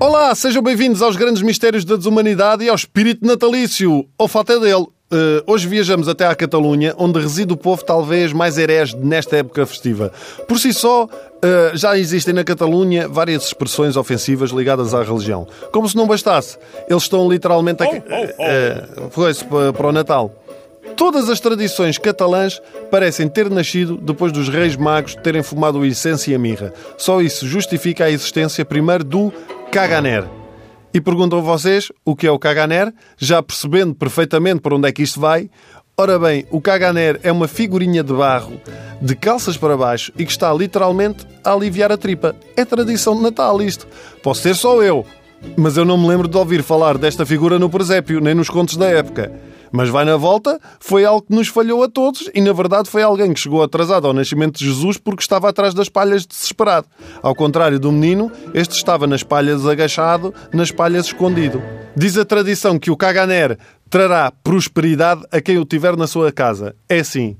Olá, sejam bem-vindos aos grandes mistérios da desumanidade e ao espírito natalício, ou falta dele. Uh, hoje viajamos até à Catalunha, onde reside o povo talvez mais herege nesta época festiva. Por si só, uh, já existem na Catalunha várias expressões ofensivas ligadas à religião. Como se não bastasse, eles estão literalmente a... Uh, foi-se para o Natal. Todas as tradições catalãs parecem ter nascido depois dos reis magos terem fumado o incenso e a mirra. Só isso justifica a existência primeiro do caganer. E perguntam vocês o que é o caganer, já percebendo perfeitamente para onde é que isto vai. Ora bem, o caganer é uma figurinha de barro, de calças para baixo e que está literalmente a aliviar a tripa. É tradição de Natal isto. Posso ser só eu, mas eu não me lembro de ouvir falar desta figura no presépio, nem nos contos da época. Mas vai na volta, foi algo que nos falhou a todos e, na verdade, foi alguém que chegou atrasado ao nascimento de Jesus porque estava atrás das palhas desesperado. Ao contrário do menino, este estava nas palhas agachado, nas palhas escondido. Diz a tradição que o Caganer trará prosperidade a quem o tiver na sua casa. É assim.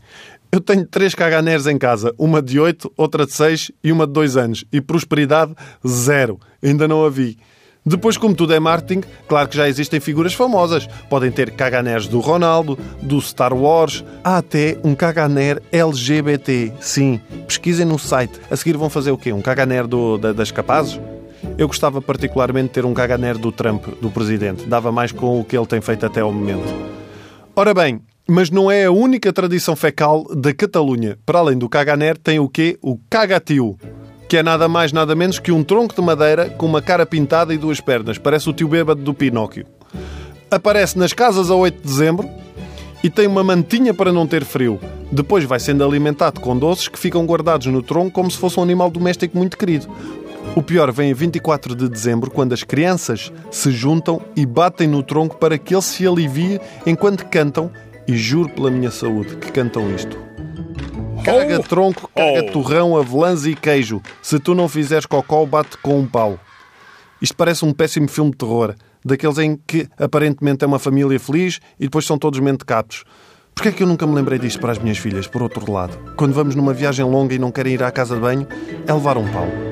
Eu tenho três caganers em casa, uma de oito, outra de seis e uma de dois anos. E prosperidade, zero. Ainda não a vi. Depois, como tudo é marketing, claro que já existem figuras famosas. Podem ter caganers do Ronaldo, do Star Wars, há até um caganer LGBT. Sim, pesquisem no site. A seguir vão fazer o quê? Um caganer do, da, das capazes? Eu gostava particularmente de ter um caganer do Trump, do presidente. Dava mais com o que ele tem feito até ao momento. Ora bem, mas não é a única tradição fecal da Catalunha. Para além do caganer, tem o quê? O cagatiu que é nada mais nada menos que um tronco de madeira com uma cara pintada e duas pernas. Parece o tio bêbado do Pinóquio. Aparece nas casas a 8 de dezembro e tem uma mantinha para não ter frio. Depois vai sendo alimentado com doces que ficam guardados no tronco como se fosse um animal doméstico muito querido. O pior vem a 24 de dezembro, quando as crianças se juntam e batem no tronco para que ele se alivie enquanto cantam, e juro pela minha saúde que cantam isto. Caga tronco, caga oh. torrão, avelãs e queijo. Se tu não fizeres cocó, bate com um pau. Isto parece um péssimo filme de terror, daqueles em que aparentemente é uma família feliz e depois são todos mentecatos. Porquê é que eu nunca me lembrei disto para as minhas filhas, por outro lado? Quando vamos numa viagem longa e não querem ir à casa de banho, é levar um pau.